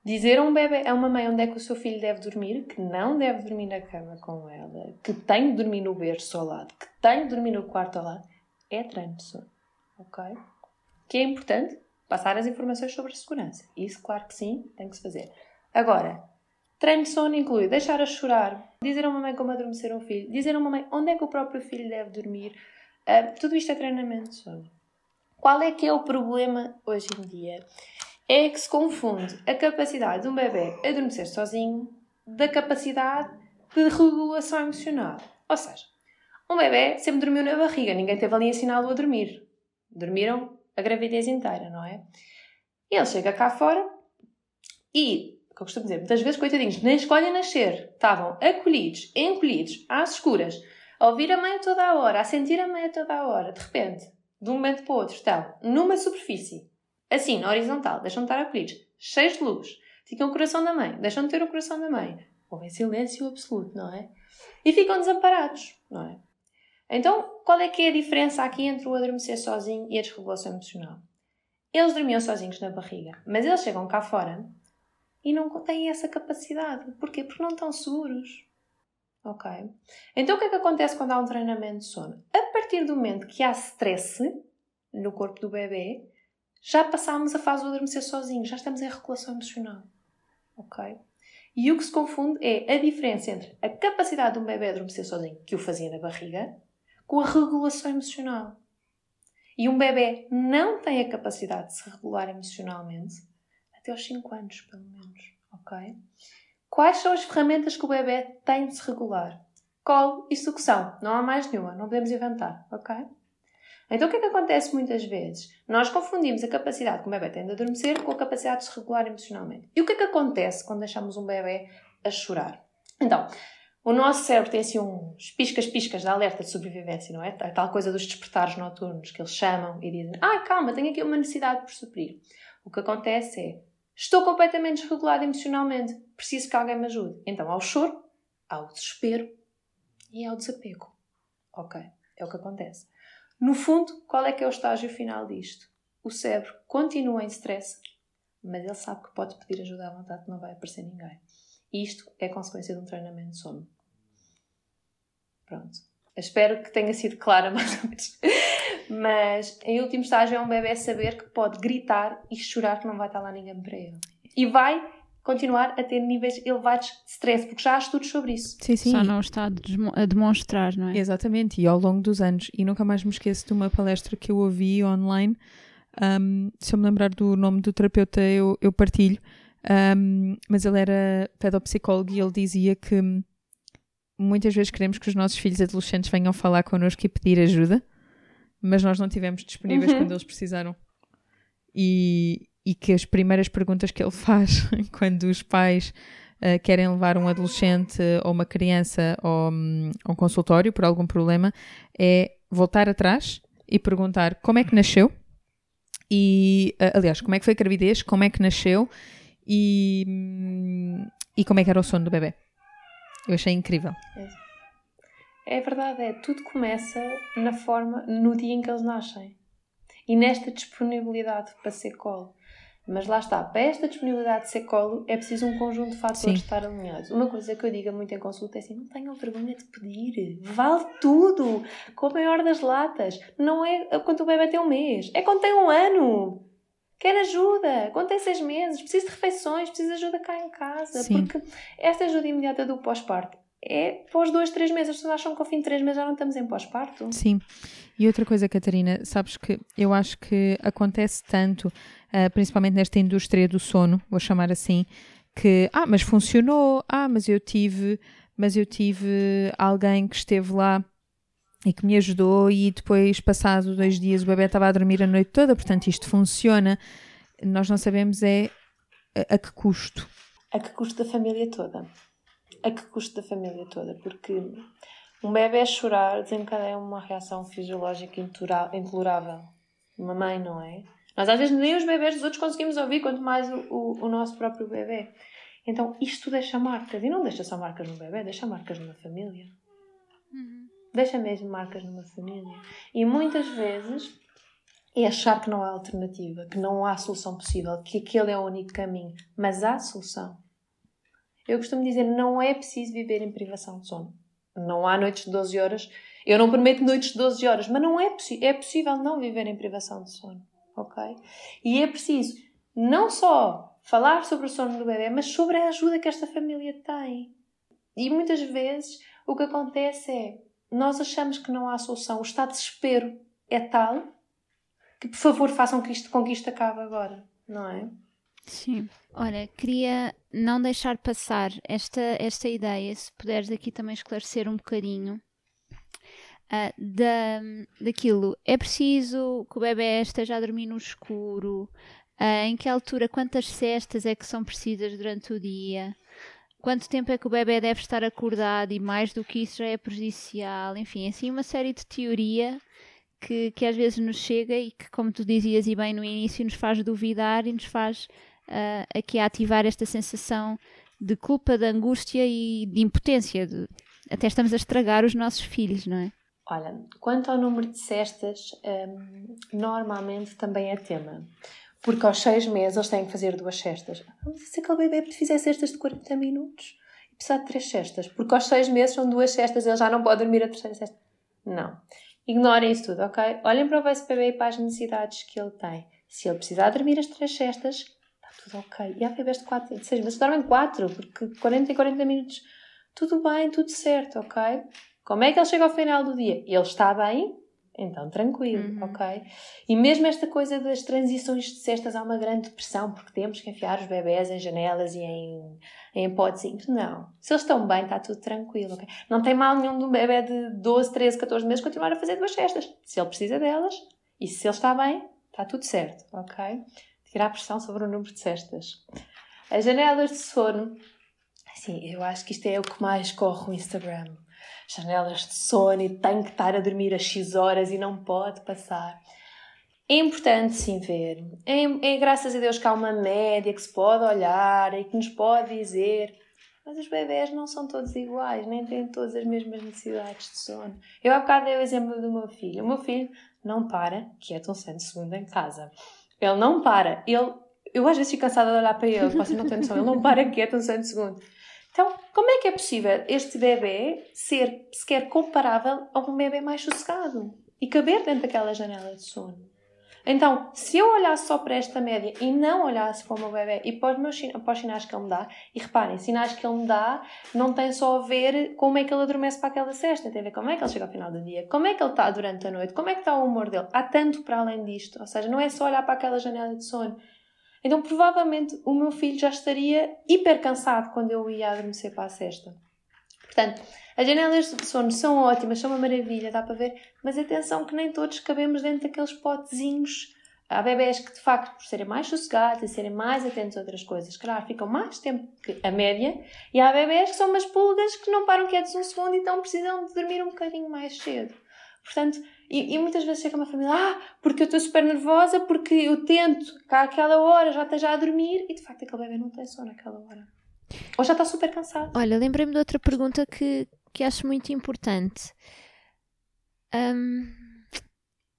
Dizer a um bebê, a uma mãe onde é que o seu filho deve dormir, que não deve dormir na cama com ela, que tem de dormir no berço ao lado, que tem de dormir no quarto ao lado, é treino de sono, ok? Que é importante passar as informações sobre a segurança. Isso, claro que sim, tem que se fazer. Agora, Treino de sono inclui deixar a chorar, dizer a uma mãe como adormecer um filho, dizer a uma mãe onde é que o próprio filho deve dormir. Uh, tudo isto é treinamento de sono. Qual é que é o problema hoje em dia? É que se confunde a capacidade de um bebê adormecer sozinho da capacidade de regulação emocional. Ou seja, um bebê sempre dormiu na barriga, ninguém teve ali ensiná-lo a dormir. Dormiram a gravidez inteira, não é? Ele chega cá fora e que eu costumo dizer, muitas vezes, coitadinhos, nem escolhem nascer. Estavam acolhidos, encolhidos, às escuras, a ouvir a mãe toda a hora, a sentir a mãe toda a hora. De repente, de um momento para o outro, estão numa superfície, assim, na horizontal, deixam de estar acolhidos, cheios de luz, ficam o coração da mãe, deixam de ter o coração da mãe. Ou em silêncio absoluto, não é? E ficam desamparados, não é? Então, qual é que é a diferença aqui entre o adormecer sozinho e a desregulação emocional? Eles dormiam sozinhos na barriga, mas eles chegam cá fora e não têm essa capacidade. Porquê? Porque não estão seguros. Ok? Então o que é que acontece quando há um treinamento de sono? A partir do momento que há stress no corpo do bebê, já passámos a fase do adormecer sozinho, já estamos em regulação emocional. Ok? E o que se confunde é a diferença entre a capacidade de um bebê adormecer sozinho, que o fazia na barriga, com a regulação emocional. E um bebê não tem a capacidade de se regular emocionalmente até aos 5 anos, pelo menos. Ok? Quais são as ferramentas que o bebê tem de se regular? Colo e sucção. Não há mais nenhuma. Não podemos inventar. Ok? Então o que é que acontece muitas vezes? Nós confundimos a capacidade que o bebê tem de adormecer com a capacidade de se regular emocionalmente. E o que é que acontece quando deixamos um bebê a chorar? Então, o nosso cérebro tem assim uns piscas-piscas de alerta de sobrevivência, não é? A tal coisa dos despertares noturnos que eles chamam e dizem: Ah, calma, tenho aqui uma necessidade por suprir. O que acontece é Estou completamente desregulado emocionalmente. Preciso que alguém me ajude. Então, ao choro, ao desespero e ao desapego. Ok, é o que acontece. No fundo, qual é que é o estágio final disto? O cérebro continua em stress, mas ele sabe que pode pedir ajuda à vontade não vai aparecer ninguém. Isto é consequência de um treinamento de sono. Pronto. Espero que tenha sido clara mais ou menos. Mas, em último estágio, é um bebê saber que pode gritar e chorar que não vai estar lá ninguém para ele. E vai continuar a ter níveis elevados de stress, porque já há estudos sobre isso. Sim, sim. Só não está a demonstrar, não é? Exatamente, e ao longo dos anos. E nunca mais me esqueço de uma palestra que eu ouvi online. Um, se eu me lembrar do nome do terapeuta, eu, eu partilho. Um, mas ele era pedopsicólogo e ele dizia que muitas vezes queremos que os nossos filhos adolescentes venham falar connosco e pedir ajuda, mas nós não tivemos disponíveis uhum. quando eles precisaram. E, e que as primeiras perguntas que ele faz quando os pais uh, querem levar um adolescente ou uma criança ao, um, a um consultório por algum problema é voltar atrás e perguntar como é que nasceu e, uh, aliás, como é que foi a gravidez, como é que nasceu e, um, e como é que era o sono do bebê. Eu achei incrível. É. é verdade, é. Tudo começa na forma, no dia em que eles nascem. E nesta disponibilidade para ser colo. Mas lá está, para esta disponibilidade de ser colo é preciso um conjunto de fatores Sim. estar alinhados. Uma coisa que eu digo muito em consulta é assim: não tenham vergonha de pedir, vale tudo, com a maior das latas. Não é quando o bebê tem um mês, é quando tem um ano. Quer ajuda, quando tem seis meses, precisa de refeições, precisa de ajuda cá em casa. Sim. Porque esta ajuda imediata do pós-parto é pós dois, três meses. As pessoas acham que ao fim de três meses já não estamos em pós-parto. Sim. E outra coisa, Catarina, sabes que eu acho que acontece tanto, uh, principalmente nesta indústria do sono, vou chamar assim, que, ah, mas funcionou, ah, mas eu tive, mas eu tive alguém que esteve lá e que me ajudou e depois, passado dois dias, o bebê estava a dormir a noite toda, portanto isto funciona. Nós não sabemos é a, a que custo. A que custo da família toda. A que custo da família toda, porque um bebê chorar desencadeia uma reação fisiológica intolerável. Uma mãe, não é? Nós às vezes nem os bebés dos outros conseguimos ouvir, quanto mais o, o, o nosso próprio bebê. Então isto deixa marcas. E não deixa só marcas no bebê, deixa marcas numa família. Uhum deixa mesmo marcas numa família. E muitas vezes é achar que não há alternativa, que não há solução possível, que aquele é o único caminho. Mas há solução. Eu costumo dizer, não é preciso viver em privação de sono. Não há noites de 12 horas. Eu não prometo noites de 12 horas, mas não é, é possível não viver em privação de sono. Ok? E é preciso não só falar sobre o sono do bebê, mas sobre a ajuda que esta família tem. E muitas vezes o que acontece é nós achamos que não há solução. O estado de desespero é tal que, por favor, façam com que isto acabe agora, não é? Sim. Olha, queria não deixar passar esta, esta ideia, se puderes aqui também esclarecer um bocadinho. Uh, da, daquilo, é preciso que o bebê esteja a dormir no escuro, uh, em que altura, quantas cestas é que são precisas durante o dia, quanto tempo é que o bebê deve estar acordado e mais do que isso já é prejudicial, enfim, assim uma série de teoria que, que às vezes nos chega e que, como tu dizias e bem no início, nos faz duvidar e nos faz uh, aqui ativar esta sensação de culpa, de angústia e de impotência. De, até estamos a estragar os nossos filhos, não é? Olha, quanto ao número de cestas, um, normalmente também é tema. Porque aos seis meses eles têm que fazer duas cestas. Mas se aquele bebê fizer cestas de 40 minutos e precisar de três cestas, porque aos seis meses são duas cestas, ele já não pode dormir a terceira cesta. Não. Ignorem isso tudo, ok? Olhem para o vosso bebê e para as necessidades que ele tem. Se ele precisar dormir as três cestas, ok. E há de, quatro, de seis meses dormem quatro, porque 40 e 40 minutos, tudo bem, tudo certo, ok? Como é que ele chega ao final do dia? Ele está bem, então, tranquilo, uhum. ok? E mesmo esta coisa das transições de cestas há uma grande pressão porque temos que enfiar os bebés em janelas e em, em potezinhos. Não. Se eles estão bem, está tudo tranquilo, ok? Não tem mal nenhum de um bebê de 12, 13, 14 meses continuar a fazer duas cestas. Se ele precisa delas e se ele está bem, está tudo certo, ok? Tirar pressão sobre o número de cestas. As janelas de sono, assim, eu acho que isto é o que mais corre o Instagram janelas de sono e tem que estar a dormir às X horas e não pode passar. É importante sim ver. É, é graças a Deus que há uma média que se pode olhar e que nos pode dizer Mas os bebés não são todos iguais, nem têm todas as mesmas necessidades de sono. Eu há bocado dei o exemplo do meu filho. O meu filho não para, quieto um centro segundo em casa. Ele não para. Ele, eu às vezes fico cansada de olhar para ele, vocês não têm noção. Ele não para quieto um centro segundo. Então, como é que é possível este bebê ser sequer comparável a um bebê mais sossegado e caber dentro daquela janela de sono? Então, se eu olhasse só para esta média e não olhasse para o meu bebê e para os, meus, para os sinais que ele me dá, e reparem, sinais que ele me dá não tem só a ver como é que ele adormece para aquela cesta, tem a ver como é que ele chega ao final do dia, como é que ele está durante a noite, como é que está o humor dele. Há tanto para além disto, ou seja, não é só olhar para aquela janela de sono. Então, provavelmente, o meu filho já estaria hiper cansado quando eu ia adormecer para a cesta. Portanto, as janelas de sono são ótimas, são uma maravilha, dá para ver, mas atenção que nem todos cabemos dentro daqueles potezinhos. Há bebés que, de facto, por serem mais sossegados e serem mais atentos a outras coisas, claro, ficam mais tempo que a média. E há bebés que são umas pulgas que não param quietos um segundo, então precisam de dormir um bocadinho mais cedo. Portanto, e, e, muitas vezes chega uma família, ah, porque eu estou super nervosa, porque eu tento que àquela hora já esteja a dormir e de facto aquele bebê não tem sono naquela hora. Ou já está super cansado. Olha, lembrei-me de outra pergunta que, que acho muito importante. Um,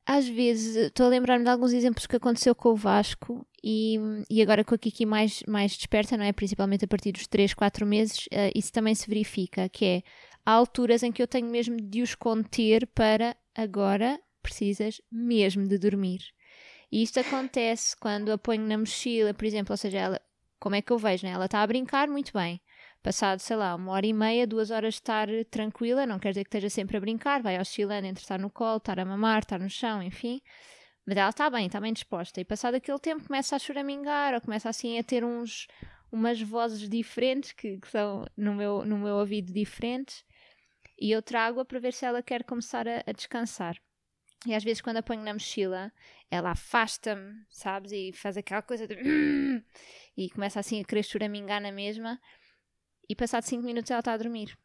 às vezes, estou a lembrar-me de alguns exemplos que aconteceu com o Vasco e, e agora com a Kiki mais, mais desperta, não é? Principalmente a partir dos 3, 4 meses, uh, isso também se verifica, que é há alturas em que eu tenho mesmo de os conter para agora precisas mesmo de dormir. E isto acontece quando a ponho na mochila, por exemplo, ou seja, ela, como é que eu vejo, né? Ela está a brincar muito bem. Passado, sei lá, uma hora e meia, duas horas de estar tranquila, não quer dizer que esteja sempre a brincar, vai oscilando entre estar no colo, estar a mamar, estar no chão, enfim. Mas ela está bem, está bem disposta. E passado aquele tempo começa a choramingar ou começa assim a ter uns, umas vozes diferentes que, que são no meu, no meu ouvido diferentes e eu trago-a para ver se ela quer começar a, a descansar. E às vezes, quando a ponho na mochila, ela afasta-me, sabes? E faz aquela coisa de. E começa assim a querer choramingar na mesma. E passado 5 minutos ela está a dormir.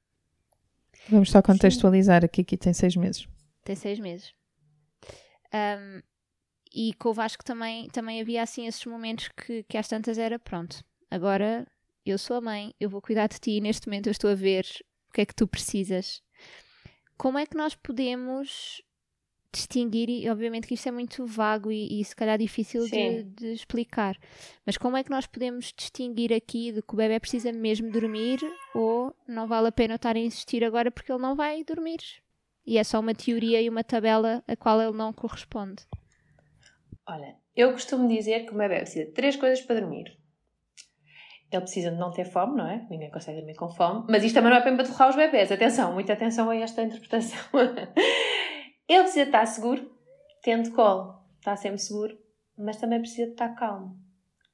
Vamos só contextualizar Sim. aqui: aqui tem 6 meses. Tem 6 meses. Um, e com o Vasco também, também havia assim esses momentos que, que às tantas era pronto. Agora eu sou a mãe, eu vou cuidar de ti e neste momento eu estou a ver o que é que tu precisas. Como é que nós podemos distinguir, e obviamente que isto é muito vago e, e se calhar difícil de, de, explicar, mas como é que nós podemos distinguir aqui de que o bebê precisa mesmo dormir ou não vale a pena estar a insistir agora porque ele não vai dormir? E é só uma teoria e uma tabela a qual ele não corresponde. Olha, eu costumo dizer que o bebê precisa de três coisas para dormir: ele precisa de não ter fome, não é? Ninguém consegue dormir com fome. Mas isto também não é para empurrar os bebés. Atenção, muita atenção a esta interpretação. ele precisa estar seguro, tendo colo, está sempre seguro, mas também precisa estar calmo.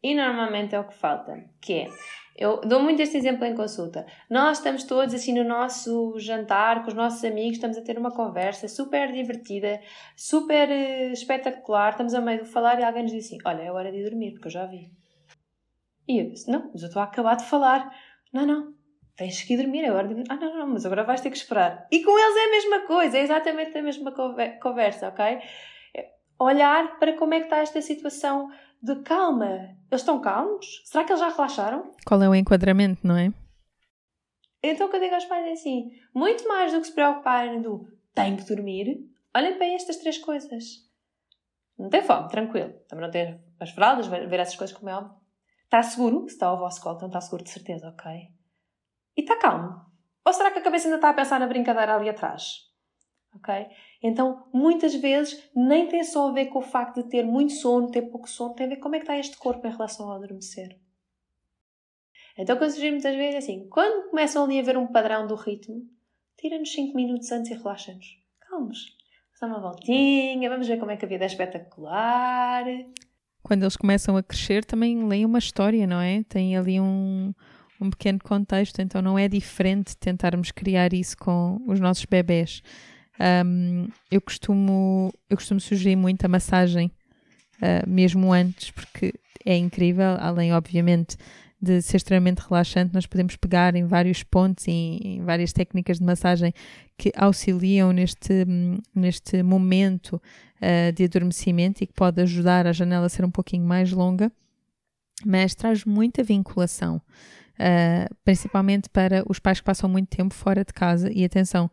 E normalmente é o que falta, que é, eu dou muito este exemplo em consulta. Nós estamos todos assim no nosso jantar com os nossos amigos, estamos a ter uma conversa super divertida, super uh, espetacular, estamos a meio de falar e alguém nos diz assim: Olha, é hora de dormir, porque eu já vi. E eu disse: Não, mas eu estou a acabar de falar. Não, não, tens que ir dormir agora. Ah, não, não, mas agora vais ter que esperar. E com eles é a mesma coisa, é exatamente a mesma conversa, ok? É olhar para como é que está esta situação de calma. Eles estão calmos? Será que eles já relaxaram? Qual é o enquadramento, não é? Então, o que eu digo aos pais é assim: muito mais do que se preocuparem do tenho que dormir, olhem para estas três coisas. Não tem fome, tranquilo. Também não tem as fraldas, ver essas coisas como é óbvio. Está seguro? Se está ao vosso colo, então está seguro de certeza, ok? E está calmo? Ou será que a cabeça ainda está a pensar na brincadeira ali atrás? Ok? Então, muitas vezes, nem tem só a ver com o facto de ter muito sono, ter pouco sono, tem a ver com como é que está este corpo em relação ao adormecer. Então, o que muitas vezes é assim: quando começam ali a ver um padrão do ritmo, tira-nos 5 minutos antes e relaxa-nos. Calmos. Dá uma voltinha, vamos ver como é que a vida é espetacular quando eles começam a crescer, também leem uma história, não é? Tem ali um, um pequeno contexto, então não é diferente tentarmos criar isso com os nossos bebés. Um, eu, costumo, eu costumo sugerir muito a massagem, uh, mesmo antes, porque é incrível, além, obviamente, de ser extremamente relaxante, nós podemos pegar em vários pontos e em várias técnicas de massagem que auxiliam neste, neste momento uh, de adormecimento e que pode ajudar a janela a ser um pouquinho mais longa, mas traz muita vinculação. Uh, principalmente para os pais que passam muito tempo fora de casa. E atenção,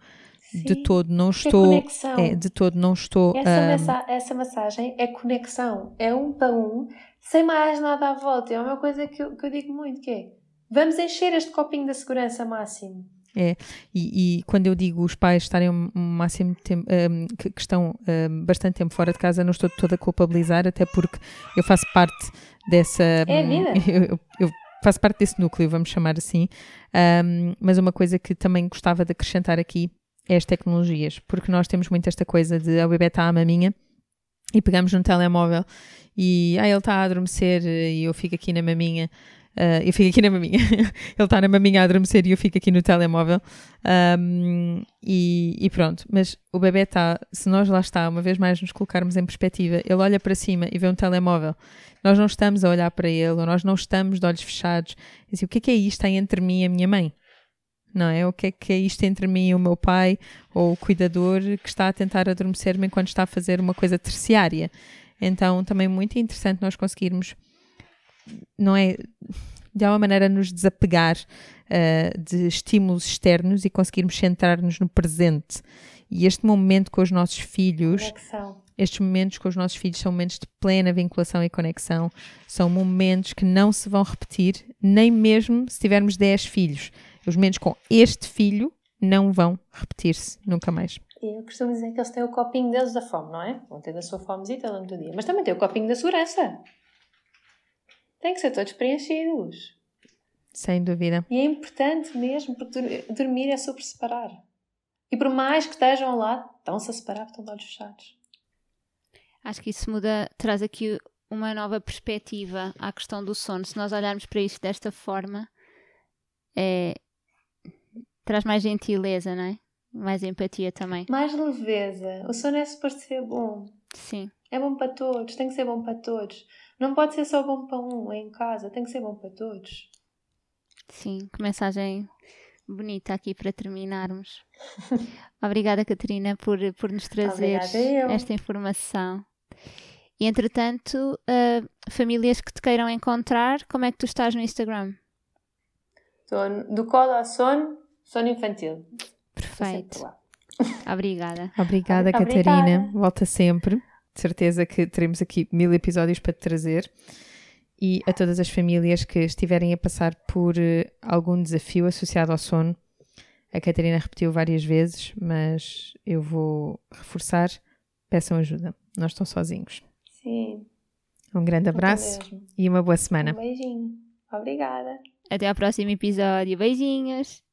Sim, de todo não estou. É, de todo não estou. Essa, um, essa massagem é conexão, é um para um, sem mais nada à volta. É uma coisa que eu, que eu digo muito: que é vamos encher este copinho da segurança máximo. É, e, e, quando eu digo os pais estarem um máximo tempo, um, que, que, estão um, bastante tempo fora de casa, não estou toda a culpabilizar, até porque eu faço parte dessa. É a vida. Eu, eu faço parte desse núcleo, vamos chamar assim. Um, mas uma coisa que também gostava de acrescentar aqui é as tecnologias, porque nós temos muito esta coisa de a bebê está à maminha e pegamos no telemóvel e ah, ele está a adormecer e eu fico aqui na maminha. Uh, eu fico aqui na maminha. ele está na maminha a adormecer e eu fico aqui no telemóvel. Um, e, e, pronto. Mas o bebê está, se nós lá está, uma vez mais nos colocarmos em perspectiva, ele olha para cima e vê um telemóvel. Nós não estamos a olhar para ele, ou nós não estamos de olhos fechados. Assim, o que é que é isto entre mim e a minha mãe? Não é? O que é que é isto entre mim e o meu pai, ou o cuidador que está a tentar adormecer-me enquanto está a fazer uma coisa terciária? Então, também muito interessante nós conseguirmos não é de alguma maneira nos desapegar uh, de estímulos externos e conseguirmos centrar-nos no presente. E este momento com os nossos filhos, conexão. estes momentos com os nossos filhos são momentos de plena vinculação e conexão, são momentos que não se vão repetir, nem mesmo se tivermos 10 filhos. Os momentos com este filho não vão repetir-se nunca mais. Eu costumo dizer que eles têm o copinho deles da fome, não é? Vão ter da sua fomezita durante o dia. Mas também tem o copinho da segurança. Tem que ser todos preenchidos. Sem dúvida. E é importante mesmo, porque dormir é sobre separar. E por mais que estejam lado, estão-se a separar, estão de olhos fechados. Acho que isso muda, traz aqui uma nova perspectiva à questão do sono. Se nós olharmos para isto desta forma, é, traz mais gentileza, não é? Mais empatia também. Mais leveza. O sono é suposto ser bom. Sim. É bom para todos, tem que ser bom para todos. Não pode ser só bom para um em casa, tem que ser bom para todos. Sim, que mensagem bonita aqui para terminarmos. Obrigada, Catarina, por, por nos trazer esta informação. E entretanto, uh, famílias que te queiram encontrar, como é que tu estás no Instagram? Estou do colo ao sono, sono infantil. Perfeito. Obrigada. Obrigada, Catarina. Obrigada. Volta sempre. De certeza que teremos aqui mil episódios para te trazer. E a todas as famílias que estiverem a passar por uh, algum desafio associado ao sono, a Catarina repetiu várias vezes, mas eu vou reforçar: peçam ajuda, não estão sozinhos. Sim. Um grande abraço e uma boa semana. Um beijinho. Obrigada. Até ao próximo episódio. Beijinhos.